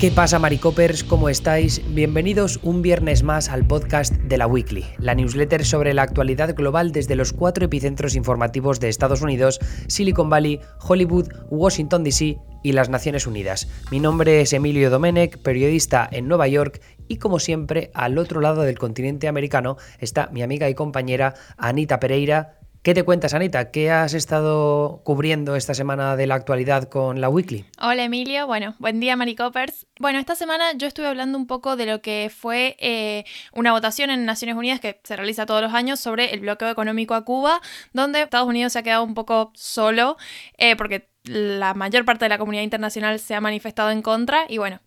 ¿Qué pasa, Maricopers? ¿Cómo estáis? Bienvenidos un viernes más al podcast de la Weekly, la newsletter sobre la actualidad global desde los cuatro epicentros informativos de Estados Unidos, Silicon Valley, Hollywood, Washington DC y las Naciones Unidas. Mi nombre es Emilio Domenech, periodista en Nueva York y como siempre, al otro lado del continente americano está mi amiga y compañera Anita Pereira. ¿Qué te cuentas, Anita? ¿Qué has estado cubriendo esta semana de la actualidad con la Weekly? Hola, Emilio. Bueno, buen día, Maricopers. Bueno, esta semana yo estuve hablando un poco de lo que fue eh, una votación en Naciones Unidas que se realiza todos los años sobre el bloqueo económico a Cuba, donde Estados Unidos se ha quedado un poco solo eh, porque la mayor parte de la comunidad internacional se ha manifestado en contra y bueno,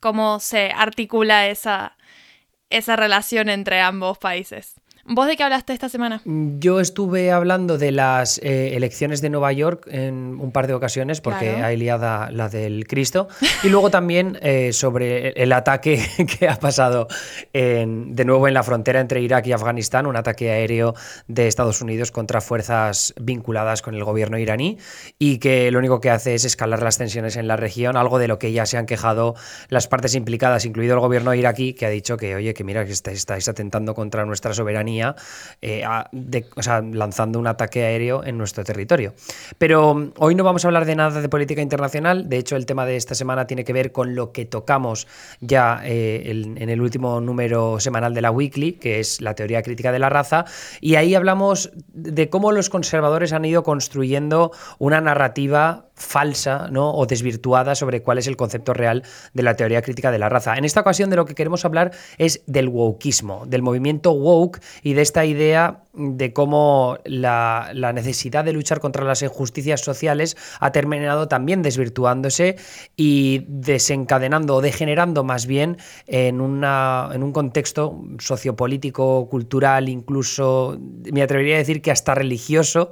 cómo se articula esa, esa relación entre ambos países. ¿Vos de qué hablaste esta semana? Yo estuve hablando de las eh, elecciones de Nueva York en un par de ocasiones, porque hay liada la del Cristo. Y luego también eh, sobre el ataque que ha pasado de nuevo en la frontera entre Irak y Afganistán, un ataque aéreo de Estados Unidos contra fuerzas vinculadas con el gobierno iraní y que lo único que hace es escalar las tensiones en la región, algo de lo que ya se han quejado las partes implicadas, incluido el gobierno iraquí, que ha dicho que, oye, que mira, que estáis atentando contra nuestra soberanía eh, lanzando un ataque aéreo en nuestro territorio. Pero mm, hoy no vamos a hablar de nada de política internacional, de hecho el tema de esta semana tiene que ver con lo que tocamos ya eh, en el último número semanal de la Weekly, que es la teoría crítica de la raza, y ahí hablamos de cómo los conservadores han ido construyendo una narrativa falsa ¿no? o desvirtuada sobre cuál es el concepto real de la teoría crítica de la raza. En esta ocasión de lo que queremos hablar es del wokeismo, del movimiento woke y de esta idea de cómo la, necesidad de luchar contra las injusticias sociales ha terminado también desvirtuándose y desencadenando o degenerando más bien en, en un contexto sociopolítico, cultural, incluso me atrevería a decir que hasta religioso,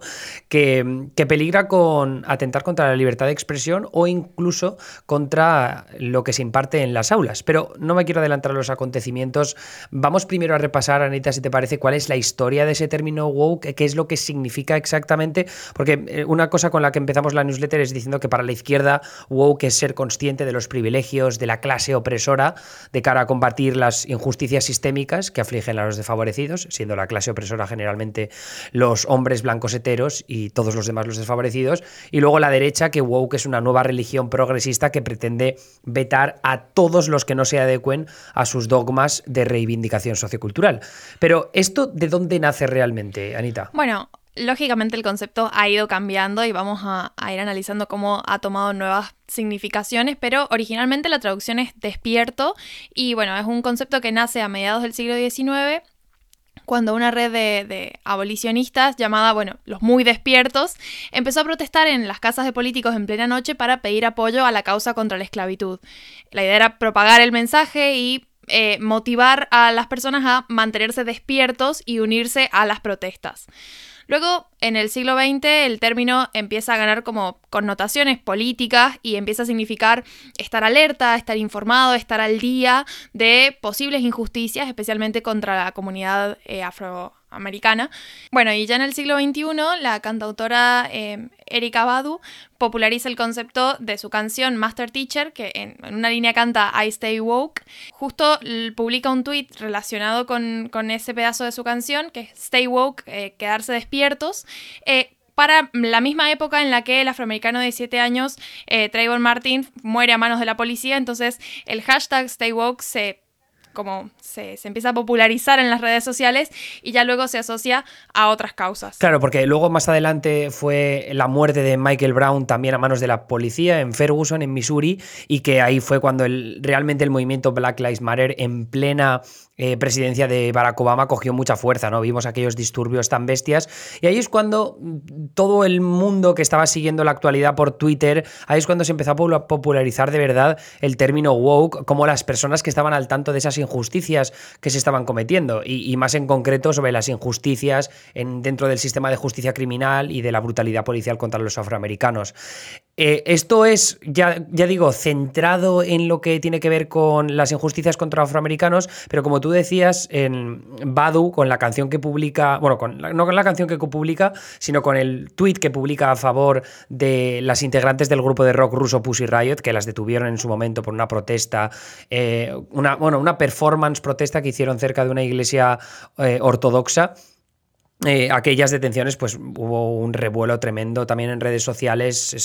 que, que peligra con atentar contra la libertad de expresión o incluso contra lo que se imparte en las aulas. Pero no me quiero adelantar a los acontecimientos. Vamos primero a repasar, Anita, si te parece, cuál es la historia de ese término woke, qué es lo que significa exactamente, porque eh, una cosa con la que empezamos la newsletter es diciendo que para la izquierda woke es ser consciente de los privilegios de la clase opresora de cara a combatir las injusticias sistémicas que afligen a los desfavorecidos, siendo la clase opresora generalmente los hombres blancos heteros y todos los demás los desfavorecidos, y luego la derecha que woke es una nueva religión progresista que pretende vetar a todos los que no se adecuen a sus dogmas de reivindicación sociocultural. Pero esto de dónde nace realmente Anita? Bueno, lógicamente el concepto ha ido cambiando y vamos a, ir analizando cómo ha tomado nuevas significaciones, pero originalmente la traducción es despierto y bueno, es un concepto que nace a mediados del siglo XIX cuando una red de, abolicionistas llamada, bueno, los muy despiertos, empezó a protestar en las casas de políticos en plena noche para pedir apoyo a la causa contra la esclavitud. La idea era propagar el mensaje y eh, motivar a las personas a mantenerse despiertos y unirse a las protestas. Luego, en el siglo XX, el término empieza a ganar como connotaciones políticas y empieza a significar estar alerta, estar informado, estar al día de posibles injusticias, especialmente contra la comunidad eh, afro americana. Bueno, y ya en el siglo XXI, la cantautora eh, Erika Badu populariza el concepto de su canción Master Teacher, que en, una línea canta I Stay Woke. Justo publica un tweet relacionado con, ese pedazo de su canción, que es Stay Woke, eh, quedarse despiertos. Eh, para la misma época en la que el afroamericano de 17 años, Trayvon Martin, muere a manos de la policía, entonces el hashtag Stay Woke se como se, empieza a popularizar en las redes sociales y ya luego se asocia a otras causas. Claro, porque luego más adelante fue la muerte de Michael Brown también a manos de la policía en Ferguson, en Missouri, y que ahí fue cuando el, realmente el movimiento Black Lives Matter en plena eh, presidencia de Barack Obama cogió mucha fuerza, ¿no? Vimos aquellos disturbios tan bestias y ahí es cuando todo el mundo que estaba siguiendo la actualidad por Twitter, ahí es cuando se empezó a popularizar de verdad el término woke, como las personas que estaban al tanto de esas injusticias que se estaban cometiendo y, más en concreto sobre las injusticias en, dentro del sistema de justicia criminal y de la brutalidad policial contra los afroamericanos. Eh, esto es, ya, ya digo, centrado en lo que tiene que ver con las injusticias contra afroamericanos, pero como tú decías, en Badu, con la canción que publica, bueno, con no con la canción que publica, sino con el tweet que publica a favor de las integrantes del grupo de rock ruso Pussy Riot, que las detuvieron en su momento por una protesta, eh, una, bueno, una performance protesta que hicieron cerca de una iglesia eh, ortodoxa. Eh, aquellas detenciones, pues hubo un revuelo tremendo también en redes sociales.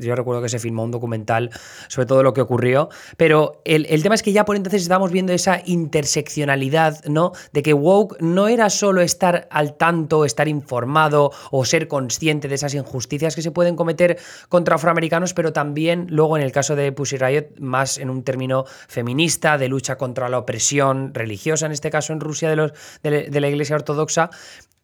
yo recuerdo que se filmó un documental sobre todo lo que ocurrió. Pero el, tema es que ya por entonces estábamos viendo esa interseccionalidad, ¿no? De que woke no era solo estar al tanto, estar informado o ser consciente de esas injusticias que se pueden cometer contra afroamericanos, pero también luego en el caso de Pussy Riot, más en un término feminista, de lucha contra la opresión religiosa, en este caso en Rusia, de, los, de la Iglesia Ortodoxa.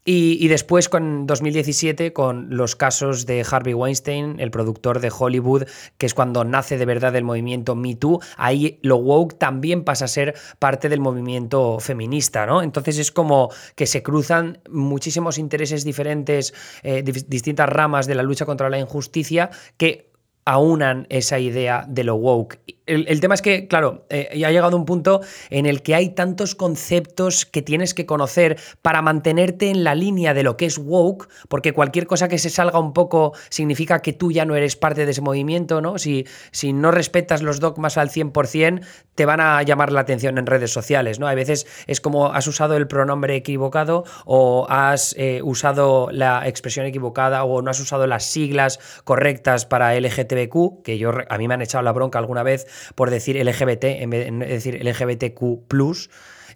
Y, después, con 2017, con los casos de Harvey Weinstein, el productor de Hollywood, que es cuando nace de verdad el movimiento Me Too, ahí lo woke también pasa a ser parte del movimiento feminista, ¿no? Entonces es como que se cruzan muchísimos intereses diferentes, eh, distintas ramas de la lucha contra la injusticia, que aunan esa idea de lo woke. El, tema es que, claro, eh, ya ha llegado un punto en el que hay tantos conceptos que tienes que conocer para mantenerte en la línea de lo que es woke, porque cualquier cosa que se salga un poco significa que tú ya no eres parte de ese movimiento, ¿no? Si, si no respetas los dogmas al 100%, te van a llamar la atención en redes sociales, ¿no? A veces es como has usado el pronombre equivocado o has eh, usado la expresión equivocada o no has usado las siglas correctas para LGTBQ, que yo a mí me han echado la bronca alguna vez por decir LGBT en vez de decir LGBTQ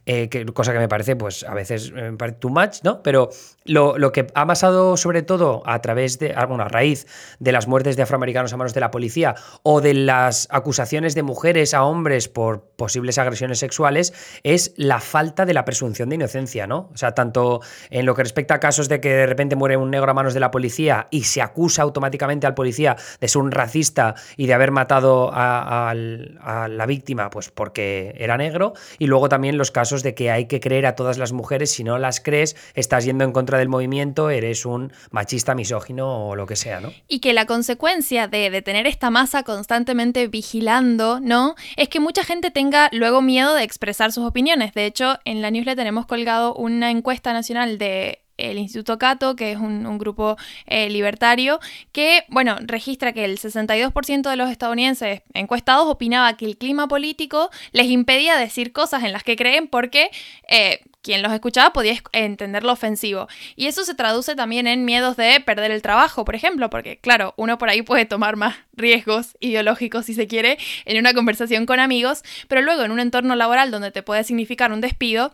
eh, cosa que me parece, pues a veces me parece too much, ¿no? Pero lo, que ha pasado sobre todo a través de, ah, bueno, a raíz de las muertes de afroamericanos a manos de la policía o de las acusaciones de mujeres a hombres por posibles agresiones sexuales es la falta de la presunción de inocencia, ¿no? O sea, tanto en lo que respecta a casos de que de repente muere un negro a manos de la policía y se acusa automáticamente al policía de ser un racista y de haber matado a, a la víctima, pues porque era negro, y luego también los casos de que hay que creer a todas las mujeres, si no las crees, estás yendo en contra del movimiento, eres un machista, misógino o lo que sea, ¿no? Y que la consecuencia de, tener esta masa constantemente vigilando, ¿no? Es que mucha gente tenga luego miedo de expresar sus opiniones. De hecho, en la newsletter tenemos colgado una encuesta nacional de el Instituto Cato, que es un, grupo eh, libertario, que, bueno, registra que el 62% de los estadounidenses encuestados opinaba que el clima político les impedía decir cosas en las que creen porque... Eh, quien los escuchaba podía entenderlo ofensivo. Y eso se traduce también en miedos de perder el trabajo, por ejemplo, porque claro, uno por ahí puede tomar más riesgos ideológicos, si se quiere, en una conversación con amigos, pero luego en un entorno laboral donde te puede significar un despido,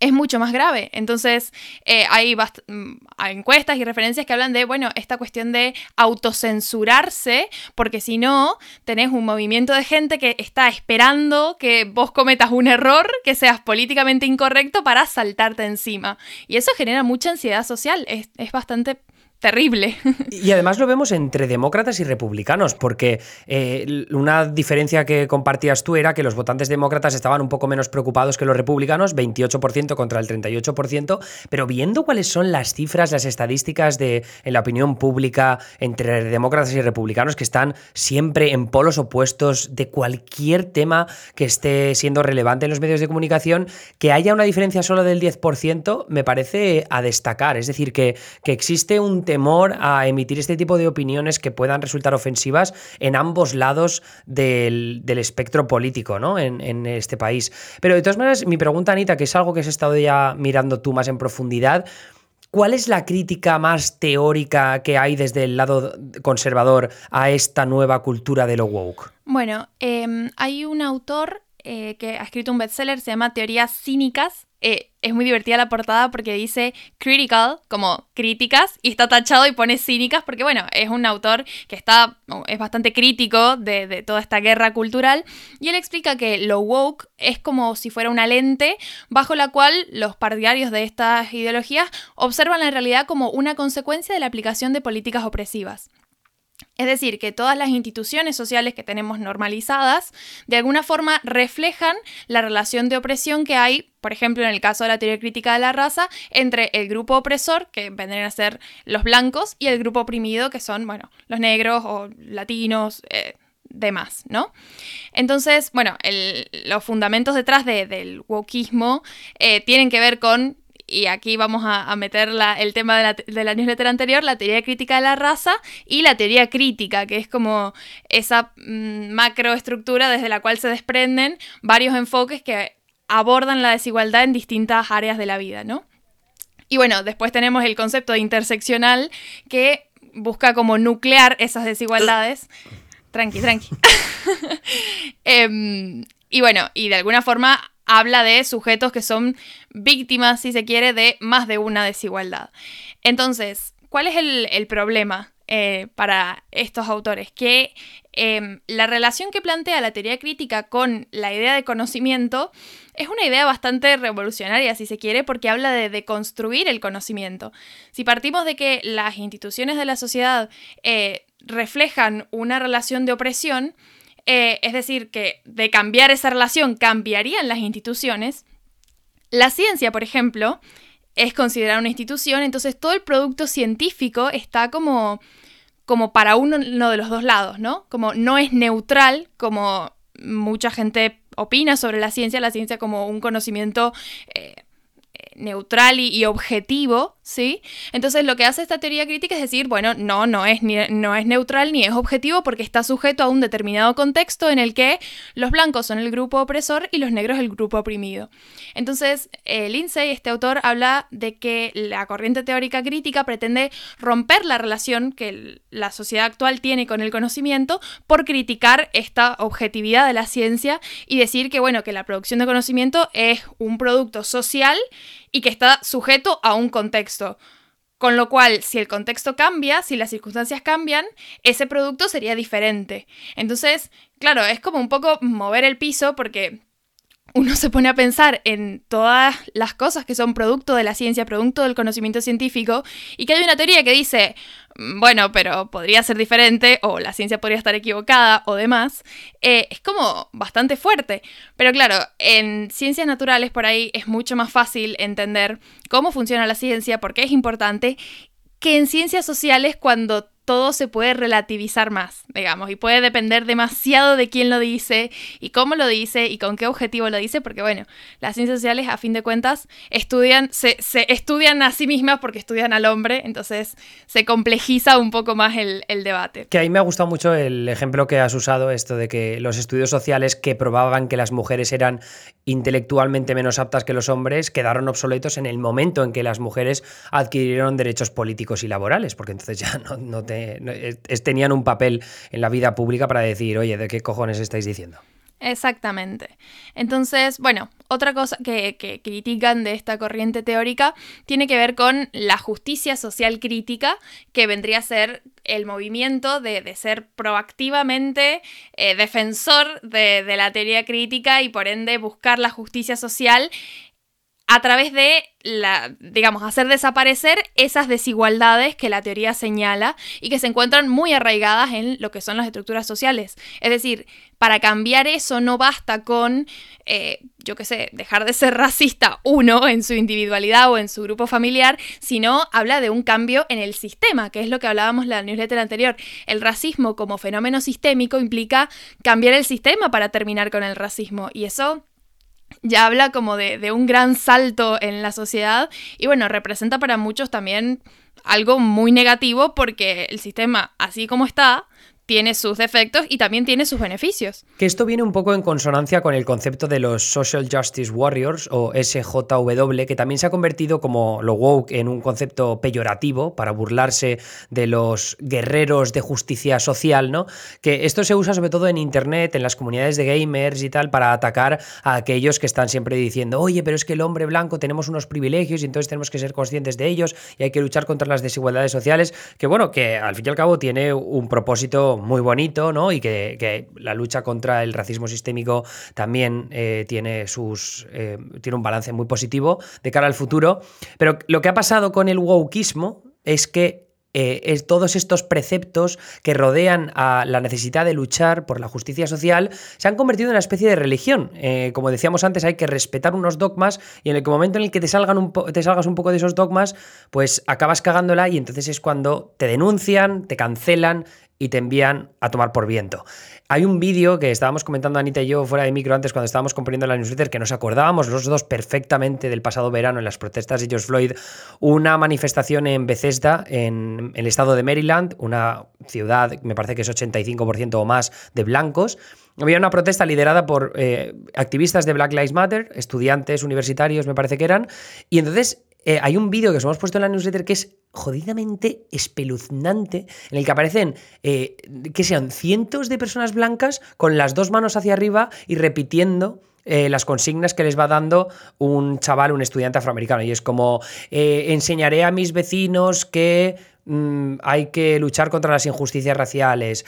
es mucho más grave. Entonces, eh, hay, mm, hay, encuestas y referencias que hablan de, bueno, esta cuestión de autocensurarse, porque si no, tenés un movimiento de gente que está esperando que vos cometas un error, que seas políticamente incorrecto para saltarte encima. Y eso genera mucha ansiedad social, es, es bastante terrible. Y además lo vemos entre demócratas y republicanos, porque eh, una diferencia que compartías tú era que los votantes demócratas estaban un poco menos preocupados que los republicanos, 28% contra el 38%, pero viendo cuáles son las cifras, las estadísticas de, en la opinión pública entre demócratas y republicanos que están siempre en polos opuestos de cualquier tema que esté siendo relevante en los medios de comunicación, que haya una diferencia solo del 10% me parece a destacar. Es decir, que, que existe un tema temor a emitir este tipo de opiniones que puedan resultar ofensivas en ambos lados del, espectro político ¿no? En, este país. Pero de todas maneras, mi pregunta, Anita, que es algo que has estado ya mirando tú más en profundidad, ¿Cuál es la crítica más teórica que hay desde el lado conservador a esta nueva cultura de lo woke? Bueno, em, hay un autor eh, que ha escrito un bestseller, se llama Teorías Cínicas, eh, es muy divertida la portada porque dice critical, como críticas, y está tachado y pone cínicas porque, bueno, es un autor que está, es bastante crítico de, de, toda esta guerra cultural, y él explica que lo woke es como si fuera una lente bajo la cual los partidarios de estas ideologías observan la realidad como una consecuencia de la aplicación de políticas opresivas. Es decir, que todas las instituciones sociales que tenemos normalizadas de alguna forma reflejan la relación de opresión que hay, por ejemplo, en el caso de la teoría crítica de la raza, entre el grupo opresor, que vendrían a ser los blancos, y el grupo oprimido, que son, bueno, los negros o latinos, eh, demás, ¿no? Entonces, bueno, los fundamentos detrás del wokismo eh, tienen que ver con y aquí vamos a, meter el tema de la, newsletter anterior, la teoría crítica de la raza y la teoría crítica, que es como esa mm, macroestructura desde la cual se desprenden varios enfoques que abordan la desigualdad en distintas áreas de la vida, ¿no? Y bueno, después tenemos el concepto de interseccional que busca como nuclear esas desigualdades. Tranqui, tranqui. Em, y bueno, y de alguna forma habla de sujetos que son víctimas, si se quiere, de más de una desigualdad. Entonces, ¿cuál es el, problema eh, para estos autores? Que em, la relación que plantea la teoría crítica con la idea de conocimiento es una idea bastante revolucionaria, si se quiere, porque habla de, de construir el conocimiento. Si partimos de que las instituciones de la sociedad eh, reflejan una relación de opresión, eh, es decir, que de cambiar esa relación cambiarían las instituciones. La ciencia, por ejemplo, es considerada una institución, entonces todo el producto científico está como, como para uno, de los dos lados, ¿no? Como no es neutral, como mucha gente opina sobre la ciencia, la ciencia como un conocimiento eh, neutral y, objetivo, ¿sí? Entonces lo que hace esta teoría crítica es decir, bueno, no, no es, ni, no es neutral ni es objetivo porque está sujeto a un determinado contexto en el que los blancos son el grupo opresor y los negros el grupo oprimido. Entonces, eh, Lindsay, este autor, habla de que la corriente teórica crítica pretende romper la relación que la sociedad actual tiene con el conocimiento por criticar esta objetividad de la ciencia y decir que, bueno, que la producción de conocimiento es un producto social y que está sujeto a un contexto. Con lo cual, si el contexto cambia, si las circunstancias cambian, ese producto sería diferente. Entonces, claro, es como un poco mover el piso porque uno se pone a pensar en todas las cosas que son producto de la ciencia, producto del conocimiento científico, y que hay una teoría que dice, mm, bueno, pero podría ser diferente, o la ciencia podría estar equivocada, o demás, eh, es como bastante fuerte. Pero claro, en ciencias naturales por ahí es mucho más fácil entender cómo funciona la ciencia, por qué es importante, que en ciencias sociales cuando todo se puede relativizar más, digamos, y puede depender demasiado de quién lo dice y cómo lo dice y con qué objetivo lo dice, porque bueno, las ciencias sociales a fin de cuentas estudian, se, estudian a sí mismas porque estudian al hombre, entonces se complejiza un poco más el, debate. Que a mí me ha gustado mucho el ejemplo que has usado, esto de que los estudios sociales que probaban que las mujeres eran intelectualmente menos aptas que los hombres quedaron obsoletos en el momento en que las mujeres adquirieron derechos políticos y laborales, porque entonces ya no, no te tenían un papel en la vida pública para decir, oye, ¿de qué cojones estáis diciendo? Exactamente. Entonces, bueno, otra cosa que, critican de esta corriente teórica tiene que ver con la justicia social crítica, que vendría a ser el movimiento de, ser proactivamente eh, defensor de, de la teoría crítica y por ende buscar la justicia social a través de la, digamos, hacer desaparecer esas desigualdades que la teoría señala y que se encuentran muy arraigadas en lo que son las estructuras sociales. Es decir, para cambiar eso no basta con, eh, yo qué sé, dejar de ser racista uno en su individualidad o en su grupo familiar, sino habla de un cambio en el sistema, que es lo que hablábamos en la newsletter anterior. El racismo como fenómeno sistémico implica cambiar el sistema para terminar con el racismo y eso ya habla como de, un gran salto en la sociedad y bueno, representa para muchos también algo muy negativo porque el sistema así como está tiene sus defectos y también tiene sus beneficios. Que esto viene un poco en consonancia con el concepto de los Social Justice Warriors o SJW, que también se ha convertido como lo woke en un concepto peyorativo para burlarse de los guerreros de justicia social, ¿no? Que esto se usa sobre todo en internet, en las comunidades de gamers y tal, para atacar a aquellos que están siempre diciendo, oye, pero es que el hombre blanco tenemos unos privilegios y entonces tenemos que ser conscientes de ellos y hay que luchar contra las desigualdades sociales, que bueno, que al fin y al cabo tiene un propósito muy bonito, ¿no? Y que, la lucha contra el racismo sistémico también eh, tiene, sus, eh, tiene un balance muy positivo de cara al futuro. Pero lo que ha pasado con el wokismo es que eh, todos estos preceptos que rodean a la necesidad de luchar por la justicia social se han convertido en una especie de religión. Como decíamos antes, hay que respetar unos dogmas y en el momento en el que te, salgan te salgas un poco de esos dogmas, pues acabas cagándola y entonces es cuando te denuncian, te cancelan y te envían a tomar por viento. Hay un vídeo que estábamos comentando Anita y yo fuera de micro antes cuando estábamos componiendo la newsletter que nos acordábamos los dos perfectamente del pasado verano en las protestas de George Floyd, una manifestación en Bethesda, en el estado de Maryland, una ciudad, me parece que es 85% o más de blancos. Había una protesta liderada por eh, activistas de Black Lives Matter, estudiantes universitarios me parece que eran, y entonces eh, hay un vídeo que os hemos puesto en la newsletter que es jodidamente espeluznante, en el que aparecen, eh, que sean cientos de personas blancas con las dos manos hacia arriba y repitiendo eh, las consignas que les va dando un chaval, un estudiante afroamericano. Y es como, enseñaré a mis vecinos que mm, hay que luchar contra las injusticias raciales,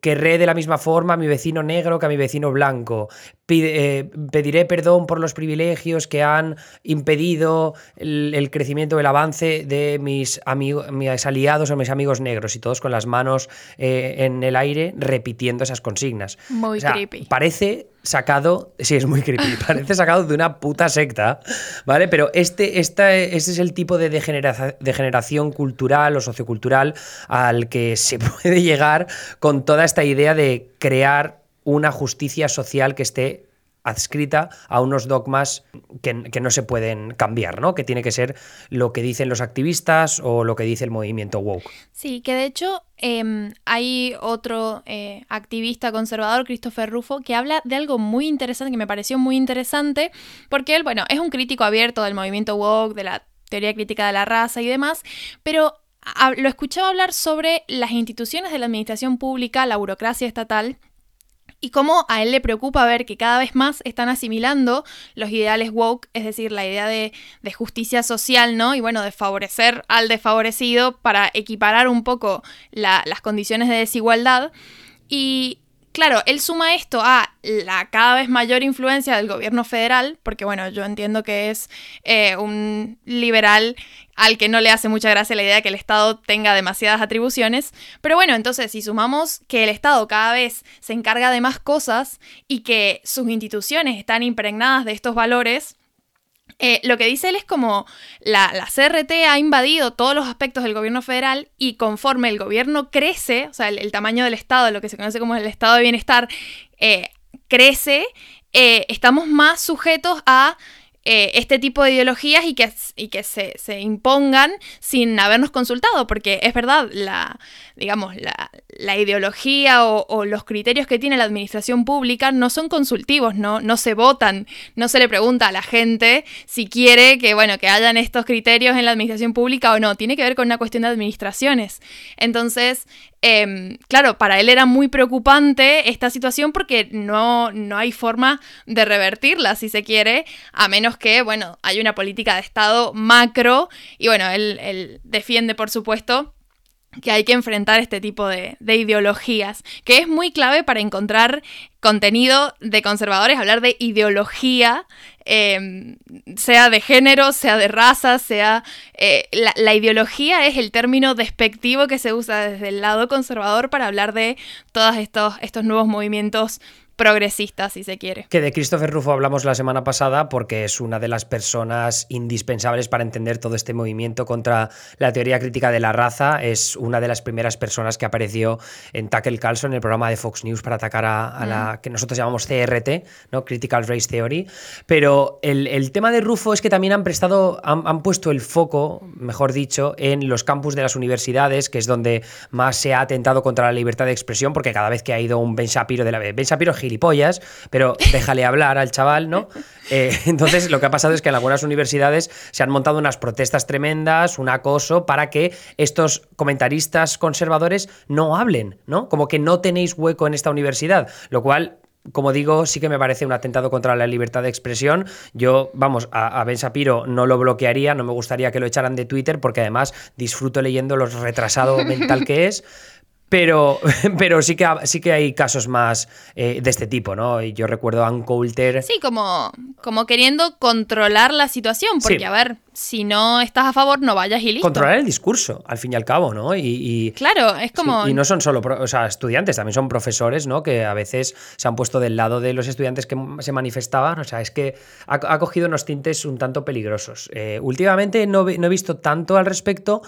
querré de la misma forma a mi vecino negro que a mi vecino blanco, eh, pediré perdón por los privilegios que han impedido el, crecimiento, el avance de mis, amigos, mis aliados o mis amigos negros y todos con las manos eh, en el aire repitiendo esas consignas. Muy creepy. Parece sacado, sí, es muy creepy, parece sacado de una puta secta, ¿vale? Pero este, este es el tipo de degeneración cultural o sociocultural al que se puede llegar con toda esta idea de crear una justicia social que esté adscrita a unos dogmas que, no se pueden cambiar, ¿no? Que tiene que ser lo que dicen los activistas o lo que dice el movimiento woke. Sí, que de hecho em, hay otro eh, activista conservador, Christopher Rufo, que habla de algo muy interesante, que me pareció muy interesante, porque él, bueno, es un crítico abierto del movimiento woke, de la teoría crítica de la raza y demás, pero lo escuchaba hablar sobre las instituciones de la administración pública, la burocracia estatal, y cómo a él le preocupa ver que cada vez más están asimilando los ideales woke, es decir, la idea de, justicia social, ¿no? Y bueno, de favorecer al desfavorecido para equiparar un poco las condiciones de desigualdad. Y claro, él suma esto a la cada vez mayor influencia del gobierno federal, porque bueno, yo entiendo que es eh, un liberal al que no le hace mucha gracia la idea de que el Estado tenga demasiadas atribuciones. Pero bueno, entonces si sumamos que el Estado cada vez se encarga de más cosas y que sus instituciones están impregnadas de estos valores, eh, lo que dice él es como la, CRT ha invadido todos los aspectos del gobierno federal y conforme el gobierno crece, o sea, el, tamaño del Estado, lo que se conoce como el Estado de Bienestar, eh, crece, eh, estamos más sujetos a eh, este tipo de ideologías y que, y que se, impongan sin habernos consultado, porque es verdad, la, digamos, la, ideología o, los criterios que tiene la administración pública no son consultivos, ¿no? no se votan, no se le pregunta a la gente si quiere que, bueno, que hayan estos criterios en la administración pública o no, tiene que ver con una cuestión de administraciones. Entonces, Em, claro, para él era muy preocupante esta situación porque no, no hay forma de revertirla, si se quiere, a menos que, bueno, hay una política de Estado macro y bueno, él, él defiende, por supuesto, que hay que enfrentar este tipo de, ideologías, que es muy clave para encontrar contenido de conservadores, hablar de ideología, em, sea de género, sea de raza, sea... Eh, la, la, ideología es el término despectivo que se usa desde el lado conservador para hablar de todos estos, estos nuevos movimientos progresista, si se quiere. Que de Christopher Rufo hablamos la semana pasada porque es una de las personas indispensables para entender todo este movimiento contra la teoría crítica de la raza. Es una de las primeras personas que apareció en Tucker Carlson, el programa de Fox News, para atacar a, la mm. que nosotros llamamos CRT, ¿no? Critical Race Theory. Pero el, tema de Rufo es que también han prestado, han, puesto el foco, mejor dicho, en los campus de las universidades, que es donde más se ha atentado contra la libertad de expresión, porque cada vez que ha ido un Ben Shapiro de la Ben Shapiro gilipollas, pero déjale hablar al chaval, ¿no? Eh, entonces, lo que ha pasado es que en algunas universidades se han montado unas protestas tremendas, un acoso, para que estos comentaristas conservadores no hablen, ¿no? Como que no tenéis hueco en esta universidad, lo cual como digo, sí que me parece un atentado contra la libertad de expresión. Yo, vamos, a, a, Ben Shapiro no lo bloquearía, no me gustaría que lo echaran de Twitter, porque además disfruto leyendo lo retrasado mental que es. Pero, pero sí, que, sí que hay casos más eh, de este tipo, ¿no? Y yo recuerdo a Ann Coulter. Sí, como, como queriendo controlar la situación, porque a ver, si no estás a favor, no vayas y listo. Controlar el discurso, al fin y al cabo, ¿no? Y, claro, es como... y no son solo estudiantes, también son profesores, ¿no? Que a veces se han puesto del lado de los estudiantes que se manifestaban. O sea, es que ha, cogido unos tintes un tanto peligrosos. Eh, últimamente no, he visto tanto al respecto,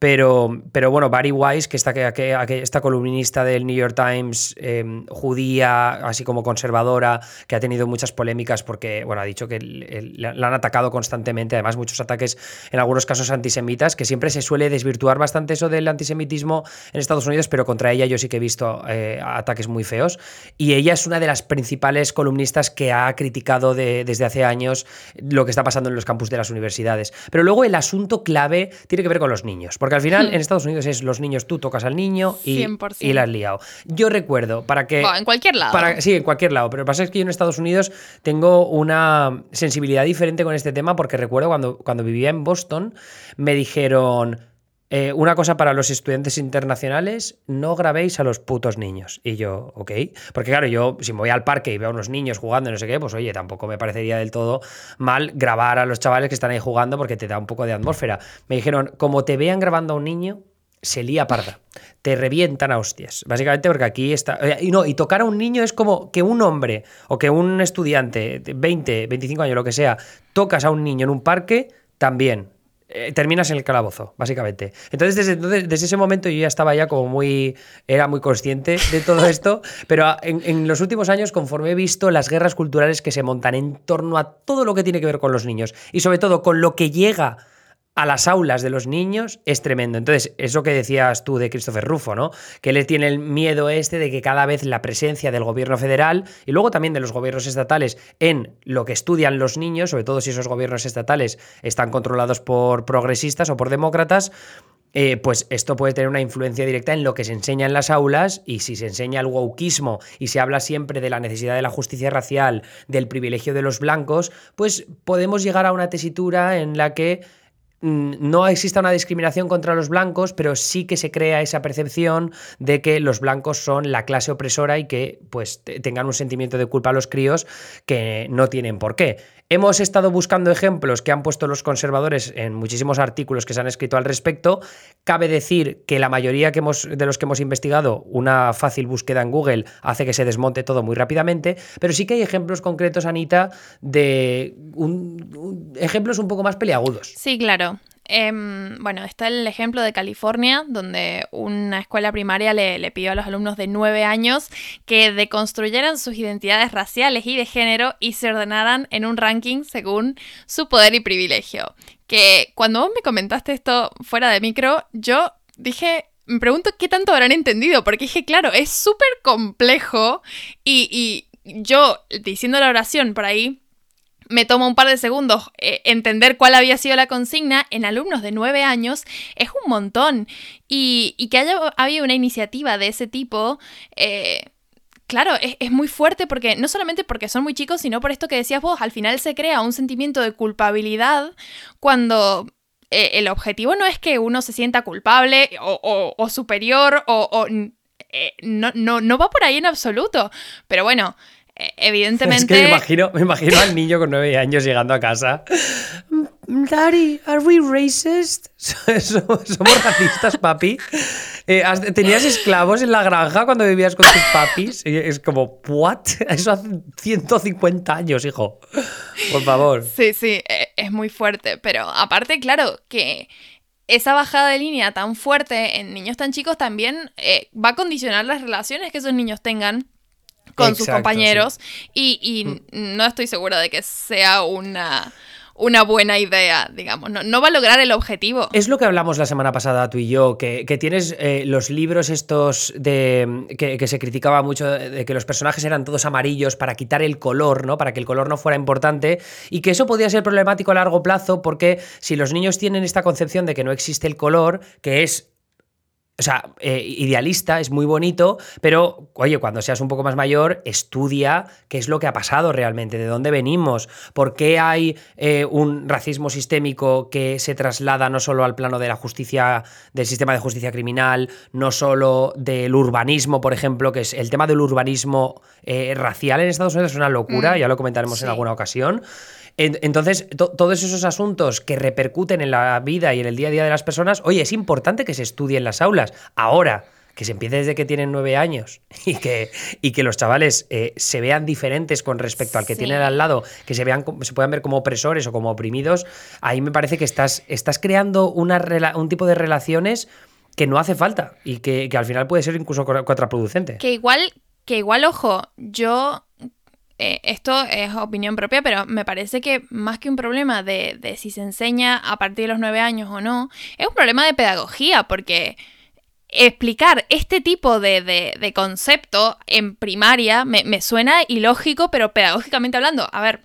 pero, pero bueno, Barry Weiss, que está que, esta columnista del New York Times, em, judía, así como conservadora, que ha tenido muchas polémicas porque, bueno, ha dicho que la han atacado constantemente, además muchos ataques en algunos casos antisemitas, que siempre se suele desvirtuar bastante eso del antisemitismo en Estados Unidos, pero contra ella yo sí que he visto eh, ataques muy feos. Y ella es una de las principales columnistas que ha criticado desde hace años lo que está pasando en los campus de las universidades. Pero luego el asunto clave tiene que ver con los niños, porque al final hmm. en Estados Unidos es los niños, tú tocas al niño y, y la has liado. Yo recuerdo, para que... en cualquier lado. Para, sí, en cualquier lado, pero lo que pasa es que yo en Estados Unidos tengo una sensibilidad diferente con este tema porque recuerdo cuando, cuando vivía en Boston, me dijeron, eh, una cosa para los estudiantes internacionales, no grabéis a los putos niños. Y yo, ok. Porque claro, yo si me voy al parque y veo a unos niños jugando y no sé qué, pues oye, tampoco me parecería del todo mal grabar a los chavales que están ahí jugando porque te da un poco de atmósfera. Me dijeron, como te vean grabando a un niño, se lía parda. Te revientan a hostias. Básicamente porque aquí está... Eh, y no, y tocar a un niño es como que un hombre o que un estudiante de 20, 25 años, lo que sea, tocas a un niño en un parque también. Eh, terminas en el calabozo, básicamente. Entonces desde, desde, ese momento yo ya estaba ya como muy, era muy consciente de todo esto, pero en, en, los últimos años, conforme he visto las guerras culturales que se montan en torno a todo lo que tiene que ver con los niños y sobre todo con lo que llega a las aulas de los niños es tremendo. Entonces, eso que decías tú de Christopher Rufo, ¿no? Que él tiene el miedo este de que cada vez la presencia del gobierno federal y luego también de los gobiernos estatales en lo que estudian los niños, sobre todo si esos gobiernos estatales están controlados por progresistas o por demócratas, eh, pues esto puede tener una influencia directa en lo que se enseña en las aulas y si se enseña el wokismo y se habla siempre de la necesidad de la justicia racial, del privilegio de los blancos, pues podemos llegar a una tesitura en la que no exista una discriminación contra los blancos, pero sí que se crea esa percepción de que los blancos son la clase opresora y que pues tengan un sentimiento de culpa a los críos que no tienen por qué. Hemos estado buscando ejemplos que han puesto los conservadores en muchísimos artículos que se han escrito al respecto. Cabe decir que la mayoría que hemos, de los que hemos investigado, una fácil búsqueda en Google hace que se desmonte todo muy rápidamente, pero sí que hay ejemplos concretos, Anita, de ejemplos un poco más peliagudos. Sí, claro. Em, bueno, está el ejemplo de California, donde una escuela primaria le, pidió a los alumnos de 9 años que deconstruyeran sus identidades raciales y de género y se ordenaran en un ranking según su poder y privilegio. Que cuando vos me comentaste esto fuera de micro, yo dije, me pregunto qué tanto habrán entendido, porque dije, claro, es súper complejo y, y yo diciendo la oración por ahí me toma un par de segundos eh, entender cuál había sido la consigna, en alumnos de nueve años es un montón. Y, que haya habido una iniciativa de ese tipo, eh, claro, es, muy fuerte porque no solamente porque son muy chicos, sino por esto que decías vos, al final se crea un sentimiento de culpabilidad cuando... Eh, el objetivo no es que uno se sienta culpable o, superior o, no, no, no va por ahí en absoluto. Pero bueno, evidentemente. Es que me imagino, me imagino al niño con nueve años llegando a casa. Daddy, ¿are we racist? ¿Somos racistas, papi? Eh, ¿Tenías esclavos en la granja cuando vivías con tus papis? Es como, ¿what? Eso hace 150 años, hijo. Por favor. Sí, sí, e, es muy fuerte. Pero aparte, claro, que esa bajada de línea tan fuerte en niños tan chicos también eh, va a condicionar las relaciones que esos niños tengan con sus compañeros y, mm. no estoy segura de que sea una una buena idea, digamos. No, va a lograr el objetivo. Es lo que hablamos la semana pasada tú y yo, que, tienes eh, los libros estos de que, se criticaba mucho de que los personajes eran todos amarillos para quitar el color, ¿no? Para que el color no fuera importante y que eso podía ser problemático a largo plazo porque si los niños tienen esta concepción de que no existe el color, que es o sea, eh, idealista, es muy bonito, pero, oye, cuando seas un poco más mayor, estudia qué es lo que ha pasado realmente, de dónde venimos, por qué hay eh, un racismo sistémico que se traslada no solo al plano de la justicia, del sistema de justicia criminal, no solo del urbanismo, por ejemplo, que es el tema del urbanismo eh, racial en Estados Unidos es una locura, mm, ya lo comentaremos en alguna ocasión. Entonces, todos esos asuntos que repercuten en la vida y en el día a día de las personas, oye, es importante que se estudie en las aulas. Ahora, que se empiece desde que tienen nueve años y que, y que los chavales eh, se vean diferentes con respecto al que tienen al lado, que se vean se puedan ver como opresores o como oprimidos, ahí me parece que estás, estás creando una, un tipo de relaciones que no hace falta y que, al final puede ser incluso contraproducente. Que igual, que igual, ojo, yo eh, esto es opinión propia, pero me parece que más que un problema de, de, si se enseña a partir de los nueve años o no, es un problema de pedagogía, porque explicar este tipo de, concepto en primaria me, me, suena ilógico, pero pedagógicamente hablando, a ver,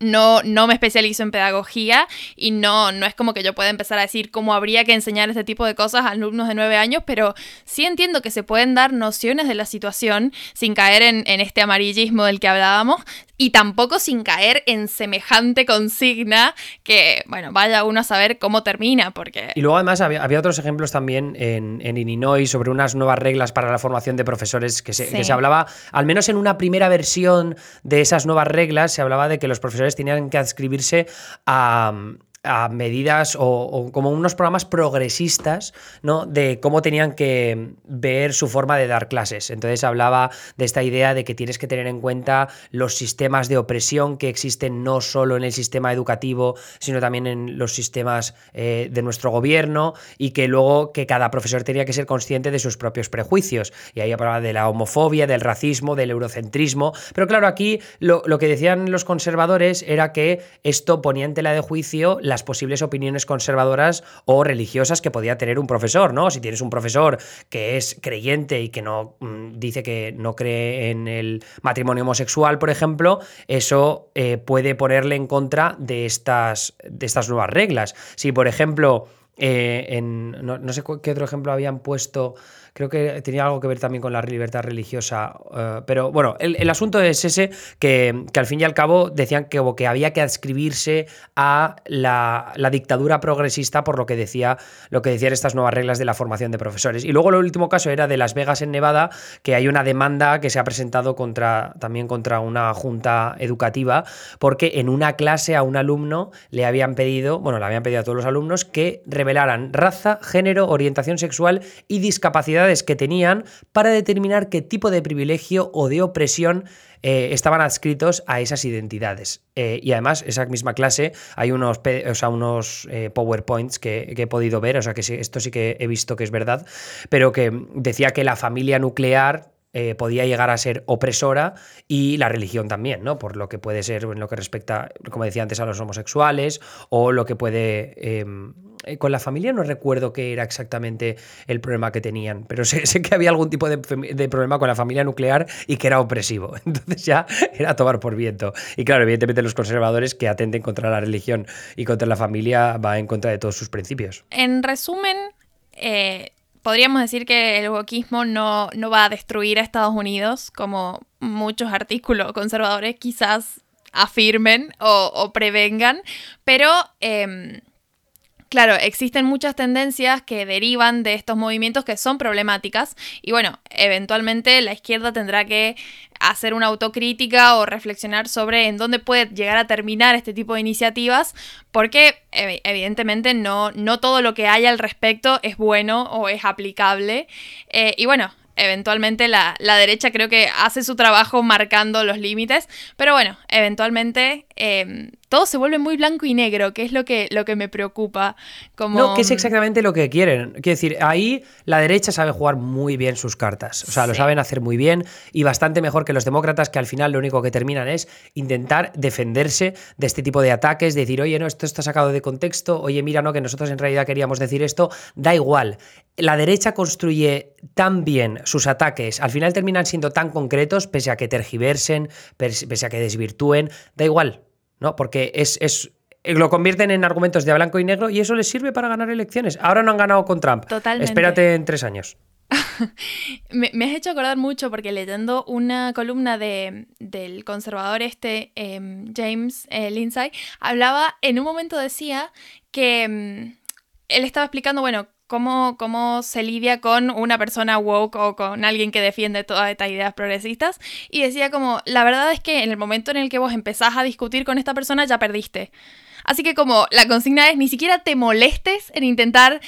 no, no me especializo en pedagogía y no, no es como que yo pueda empezar a decir cómo habría que enseñar este tipo de cosas a alumnos de nueve años, pero sí entiendo que se pueden dar nociones de la situación sin caer en, en este amarillismo del que hablábamos, y tampoco sin caer en semejante consigna que, bueno, vaya uno a saber cómo termina, porque... Y luego además había, otros ejemplos también en, en, Illinois sobre unas nuevas reglas para la formación de profesores que se, que se hablaba, al menos en una primera versión de esas nuevas reglas, se hablaba de que los profesores tenían que adscribirse a, a medidas o, como unos programas progresistas, ¿no? De cómo tenían que ver su forma de dar clases. Entonces hablaba de esta idea de que tienes que tener en cuenta los sistemas de opresión que existen no solo en el sistema educativo, sino también en los sistemas eh, de nuestro gobierno y que luego que cada profesor tenía que ser consciente de sus propios prejuicios. Y ahí hablaba de la homofobia, del racismo, del eurocentrismo. Pero claro, aquí lo, lo que decían los conservadores era que esto ponía en tela de juicio la las posibles opiniones conservadoras o religiosas que podía tener un profesor, ¿no? Si tienes un profesor que es creyente y que no mm, dice que no cree en el matrimonio homosexual, por ejemplo, eso eh, puede ponerle en contra de estas, de estas nuevas reglas. Si, por ejemplo, eh, en, no, sé qué otro ejemplo habían puesto creo que tenía algo que ver también con la libertad religiosa. Eh, pero bueno, el, asunto es ese, que, al fin y al cabo decían que, que había que adscribirse a la, dictadura progresista por lo que, decía, lo que decían estas nuevas reglas de la formación de profesores. Y luego el último caso era de Las Vegas en Nevada, que hay una demanda que se ha presentado contra, también contra una junta educativa, porque en una clase a un alumno le habían pedido, bueno, le habían pedido a todos los alumnos que revelaran raza, género, orientación sexual y discapacidad que tenían para determinar qué tipo de privilegio o de opresión eh, estaban adscritos a esas identidades. Eh, y además, esa misma clase, hay unos, o sea, unos eh, PowerPoints que, he podido ver, o sea que esto sí que he visto que es verdad, pero que decía que la familia nuclear podía llegar a ser opresora y la religión también, ¿no? Por lo que puede ser en lo que respecta, como decía antes, a los homosexuales o lo que puede em, eh, con la familia no recuerdo qué era exactamente el problema que tenían, pero sé, que había algún tipo de, problema con la familia nuclear y que era opresivo. Entonces ya era tomar por viento. Y claro, evidentemente los conservadores que atenten contra la religión y contra la familia va en contra de todos sus principios. En resumen, eh, podríamos decir que el wokismo no, no va a destruir a Estados Unidos, como muchos artículos conservadores quizás afirmen o, prevengan, pero... Em, Claro, existen muchas tendencias que derivan de estos movimientos que son problemáticas y bueno, eventualmente la izquierda tendrá que hacer una autocrítica o reflexionar sobre en dónde puede llegar a terminar este tipo de iniciativas, porque evidentemente no, no todo lo que hay al respecto es bueno o es aplicable. Eh, y bueno, eventualmente la, derecha creo que hace su trabajo marcando los límites, pero bueno, eventualmente em, todo se vuelve muy blanco y negro, que es lo que, lo que me preocupa. Como... No, que es exactamente lo que quieren. Quiero decir, ahí la derecha sabe jugar muy bien sus cartas, o sea, lo saben hacer muy bien y bastante mejor que los demócratas, que al final lo único que terminan es intentar defenderse de este tipo de ataques, decir, oye, no, esto está sacado de contexto, oye, mira, no, que nosotros en realidad queríamos decir esto, da igual. La derecha construye tan bien sus ataques, al final terminan siendo tan concretos, pese a que tergiversen, pese a que desvirtúen, da igual, ¿no? Porque es, es lo convierten en argumentos de blanco y negro y eso les sirve para ganar elecciones. Ahora no han ganado con Trump. Totalmente. Espérate en tres años. me, has hecho acordar mucho porque leyendo una columna de, del conservador este, em, James eh, Lindsay, hablaba, en un momento decía que em, él estaba explicando, bueno, cómo, cómo se lidia con una persona woke o con alguien que defiende todas estas ideas progresistas. Y decía como, la verdad es que en el momento en el que vos empezás a discutir con esta persona ya perdiste. Así que como la consigna es, ni siquiera te molestes en intentar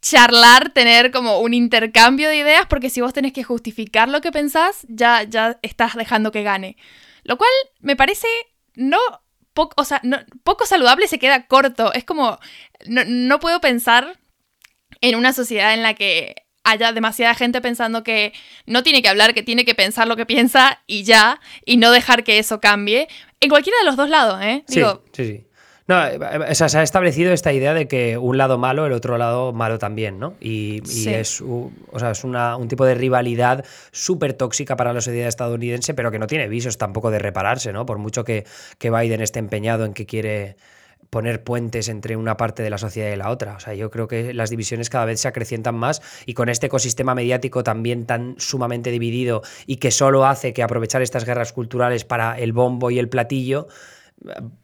charlar, tener como un intercambio de ideas, porque si vos tenés que justificar lo que pensás, ya, ya estás dejando que gane. Lo cual me parece no poco, o sea, no, poco saludable, se queda corto. Es como, no, no puedo pensar en una sociedad en la que haya demasiada gente pensando que no tiene que hablar, que tiene que pensar lo que piensa y ya, y no dejar que eso cambie. En cualquiera de los dos lados, ¿eh? Digo, sí, sí. No, o sea, se ha establecido esta idea de que un lado malo, el otro lado malo también, ¿no? Y, es, o sea, es un tipo de rivalidad súper tóxica para la sociedad estadounidense, pero que no tiene visos tampoco de repararse, ¿no? Por mucho que, que Biden esté empeñado en que quiere poner puentes entre una parte de la sociedad y la otra. O sea, yo creo que las divisiones cada vez se acrecientan más y con este ecosistema mediático también tan sumamente dividido y que solo hace que aprovechar estas guerras culturales para el bombo y el platillo,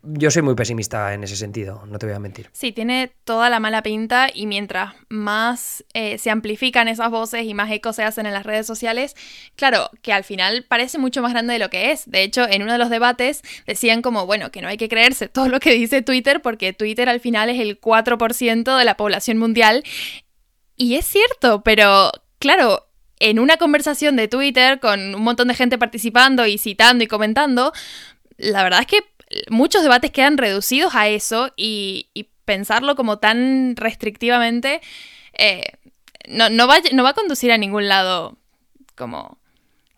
yo soy muy pesimista en ese sentido, no te voy a mentir. Sí, tiene toda la mala pinta y mientras más eh, se amplifican esas voces y más eco se hacen en las redes sociales, claro, que al final parece mucho más grande de lo que es. De hecho, en uno de los debates decían como, bueno, que no hay que creerse todo lo que dice Twitter porque Twitter al final es el 4% de la población mundial. Y es cierto, pero claro, en una conversación de Twitter con un montón de gente participando y citando y comentando, la verdad es que muchos debates quedan reducidos a eso y, pensarlo como tan restrictivamente eh, no, va, no, va, a conducir a ningún lado como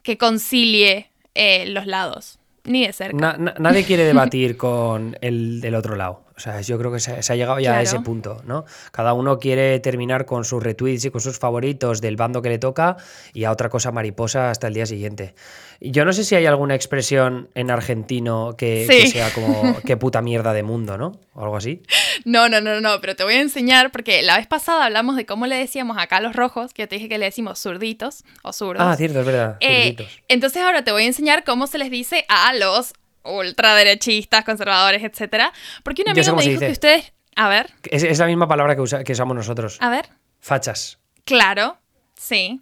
que concilie eh, los lados, ni de cerca. nadie quiere debatir con el del otro lado. O sea, yo creo que se, ha llegado ya a ese punto, ¿no? Cada uno quiere terminar con sus retweets y con sus favoritos del bando que le toca y a otra cosa mariposa hasta el día siguiente. Yo no sé si hay alguna expresión en argentino que, sea como qué puta mierda de mundo, ¿no? O algo así. No, no, no, no, pero te voy a enseñar porque la vez pasada hablamos de cómo le decíamos acá a los rojos, que te dije que le decimos zurditos o zurdos. Ah, cierto, es verdad. Eh, entonces ahora te voy a enseñar cómo se les dice a los ultraderechistas, conservadores, etcétera. Porque un amigo me dijo que ustedes. A ver. Es, la misma palabra que, que, usamos nosotros. A ver. Fachas. Claro. Sí.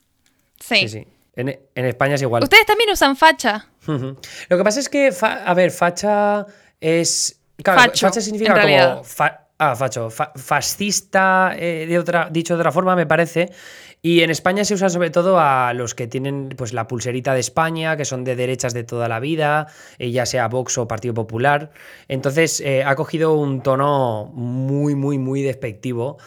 Sí. Sí, En, España es igual. Ustedes también usan facha. Lo que pasa es que, a ver, facha es. Claro, facha significa como. Ah, facho. fascista, eh, de otra, dicho de otra forma, me parece. Y en España se usa sobre todo a los que tienen pues, la pulserita de España, que son de derechas de toda la vida, eh, ya sea Vox o Partido Popular. Entonces eh, ha cogido un tono muy, muy, muy despectivo.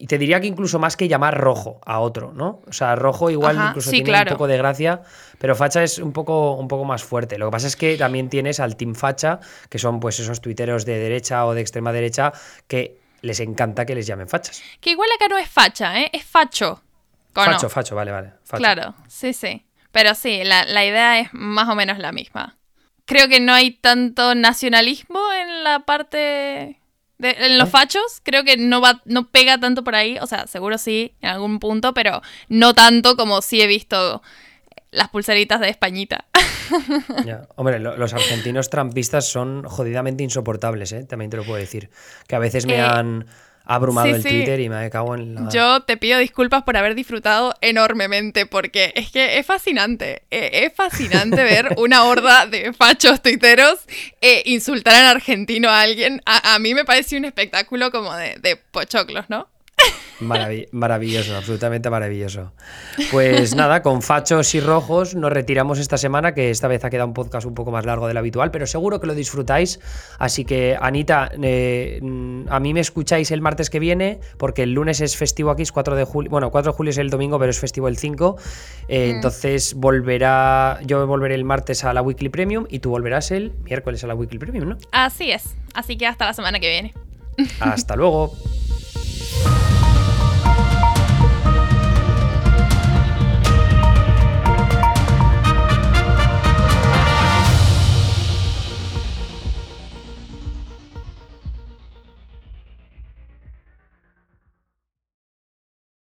Y te diría que incluso más que llamar rojo a otro, ¿no? O sea, rojo igual incluso tiene un poco de gracia, pero facha es un poco, un poco más fuerte. Lo que pasa es que también tienes al Team Facha, que son pues esos tuiteros de derecha o de extrema derecha, que les encanta que les llamen fachas. Que igual acá no es facha, ¿eh? Es facho. Facho, facho, vale, vale. Claro, sí, sí. Pero sí, la, idea es más o menos la misma. Creo que no hay tanto nacionalismo en la parte de, en los ¿Eh? fachos, creo que no va, no pega tanto por ahí. O sea, seguro sí, en algún punto, pero no tanto como sí he visto las pulseritas de Españita. Hombre, los argentinos trampistas son jodidamente insoportables, ¿eh? también te lo puedo decir. Que a veces me eh, han abrumado el Twitter y me cago en la... Yo te pido disculpas por haber disfrutado enormemente porque es que es fascinante. E, es fascinante ver una horda de fachos tuiteros e insultar en argentino a alguien. A, mí me parece un espectáculo como de, de pochoclos, ¿no? Maravilloso, absolutamente maravilloso. Pues nada, con fachos y rojos nos retiramos esta semana, que esta vez ha quedado un podcast un poco más largo del habitual, pero seguro que lo disfrutáis. Así que, Anita, eh, a mí me escucháis el martes que viene, porque el lunes es festivo aquí, es 4 de julio. Bueno, 4 de julio es el domingo, pero es festivo el 5. Eh, mm. Entonces volverá. Yo volveré el martes a la Weekly Premium y tú volverás el miércoles a la Weekly Premium, ¿no? Así es. Así que hasta la semana que viene. Hasta luego.